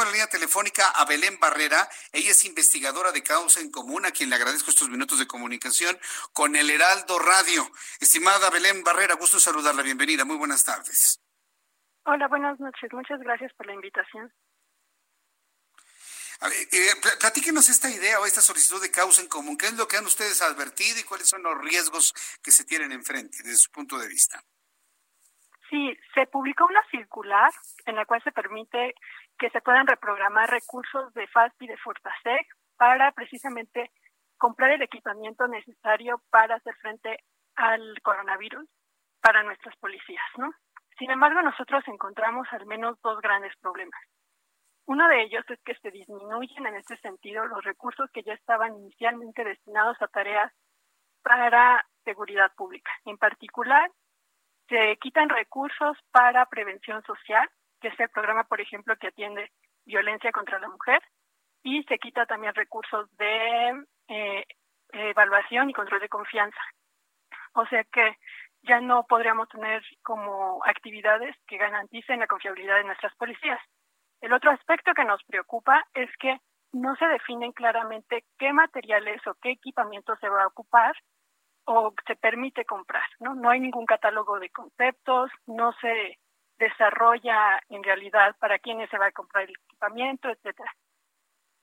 Tengo en la línea telefónica a Belén Barrera. Ella es investigadora de Causa en Común, a quien le agradezco estos minutos de comunicación con el Heraldo Radio. Estimada Belén Barrera, gusto saludarla. Bienvenida. Muy buenas tardes. Hola, buenas noches. Muchas gracias por la invitación. A ver, eh, platíquenos esta idea o esta solicitud de causa en común. ¿Qué es lo que han ustedes advertido y cuáles son los riesgos que se tienen enfrente desde su punto de vista? Sí, se publicó una circular en la cual se permite que se puedan reprogramar recursos de FAST y de Fortasec para precisamente comprar el equipamiento necesario para hacer frente al coronavirus para nuestras policías, ¿no? Sin embargo, nosotros encontramos al menos dos grandes problemas. Uno de ellos es que se disminuyen en este sentido los recursos que ya estaban inicialmente destinados a tareas para seguridad pública. En particular, se quitan recursos para prevención social, que es el programa, por ejemplo, que atiende violencia contra la mujer, y se quita también recursos de eh, evaluación y control de confianza. O sea que ya no podríamos tener como actividades que garanticen la confiabilidad de nuestras policías. El otro aspecto que nos preocupa es que no se definen claramente qué materiales o qué equipamiento se va a ocupar o se permite comprar, ¿no? No hay ningún catálogo de conceptos, no se desarrolla en realidad para quiénes se va a comprar el equipamiento, etcétera.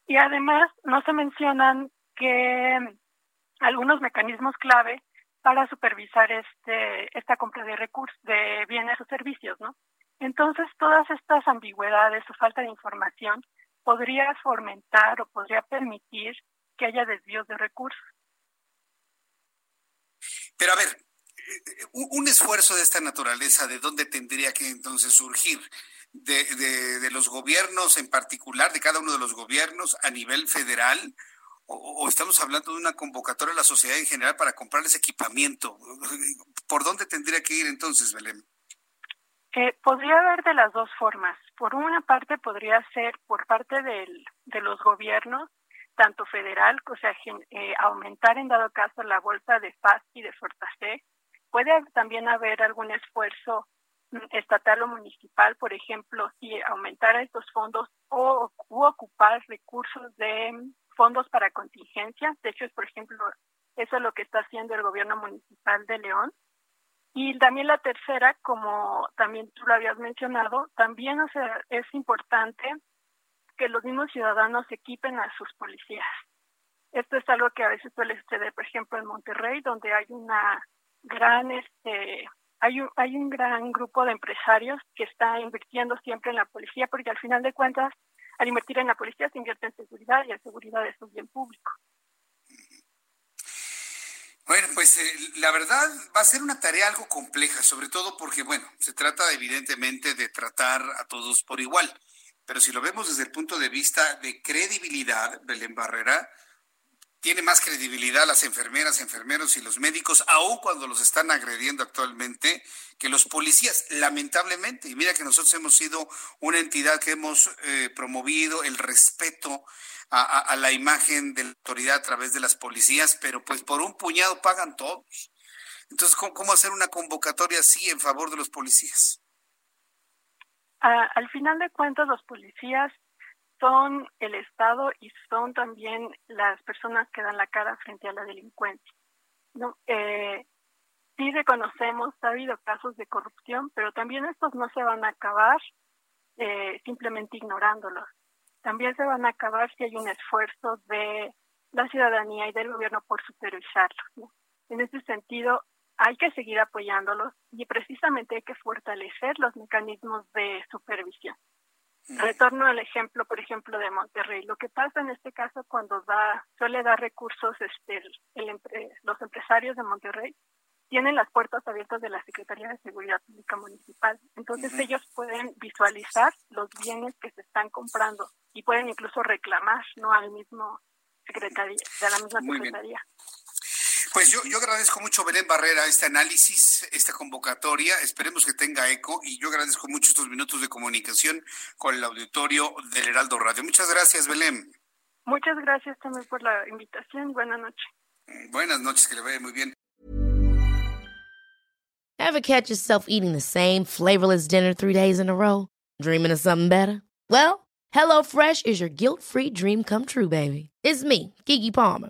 Y además no se mencionan que algunos mecanismos clave para supervisar este esta compra de recursos, de bienes o servicios, ¿no? Entonces, todas estas ambigüedades o falta de información podría fomentar o podría permitir que haya desvíos de recursos. Pero a ver, un esfuerzo de esta naturaleza, ¿de dónde tendría que entonces surgir? De, de, los gobiernos en particular, de cada uno de los gobiernos a nivel federal, o, o, estamos hablando de una convocatoria a la sociedad en general para comprarles equipamiento. ¿Por dónde tendría que ir entonces, Belén? Eh, podría haber de las dos formas. Por una parte, podría ser por parte del, de los gobiernos, tanto federal, o sea, eh, aumentar en dado caso la bolsa de FAST y de Fortasec. Puede también haber algún esfuerzo mm, estatal o municipal, por ejemplo, si aumentara estos fondos o ocupar recursos de fondos para contingencias. De hecho, es, por ejemplo, eso es lo que está haciendo el gobierno municipal de León, y también la tercera, como también tú lo habías mencionado, también o sea, es importante que los mismos ciudadanos equipen a sus policías. Esto es algo que a veces suele suceder, por ejemplo, en Monterrey, donde hay una gran, este, hay un, hay un gran grupo de empresarios que está invirtiendo siempre en la policía, porque al final de cuentas, al invertir en la policía se invierte en seguridad y en seguridad es un bien público. Bueno, pues eh, la verdad va a ser una tarea algo compleja, sobre todo porque, bueno, se trata evidentemente de tratar a todos por igual. Pero si lo vemos desde el punto de vista de credibilidad, Belén Barrera, tiene más credibilidad las enfermeras, enfermeros y los médicos, aun cuando los están agrediendo actualmente, que los policías, lamentablemente. Y mira que nosotros hemos sido una entidad que hemos eh, promovido el respeto a, la imagen de la autoridad a través de las policías, pero pues por un puñado pagan todos. Entonces, ¿cómo, hacer una convocatoria así en favor de los policías? Al final de cuentas, los policías son el Estado y son también las personas que dan la cara frente a la delincuencia. ¿no? Eh, sí reconocemos, ha habido casos de corrupción, pero también estos no se van a acabar eh, simplemente ignorándolos también se van a acabar si hay un esfuerzo de la ciudadanía y del gobierno por supervisarlos. En ese sentido, hay que seguir apoyándolos y precisamente hay que fortalecer los mecanismos de supervisión. Retorno al ejemplo, por ejemplo, de Monterrey. Lo que pasa en este caso cuando da, suele dar recursos este, el, los empresarios de Monterrey, tienen las puertas abiertas de la Secretaría de Seguridad Pública Municipal. Entonces ellos pueden visualizar los bienes que se están comprando y pueden incluso reclamar no al mismo secretaría, de la misma secretaría. Pues yo, yo agradezco mucho, Belén Barrera, este análisis, esta convocatoria. Esperemos que tenga eco y yo agradezco mucho estos minutos de comunicación con el auditorio del Heraldo Radio. Muchas gracias, Belén. Muchas gracias también por la invitación. Buenas noches. Buenas noches, que le vaya muy bien. Ever catch yourself eating the same flavorless dinner three days in a row? Dreaming of something better? Well, HelloFresh is your guilt-free dream come true, baby. It's me, Kiki Palmer.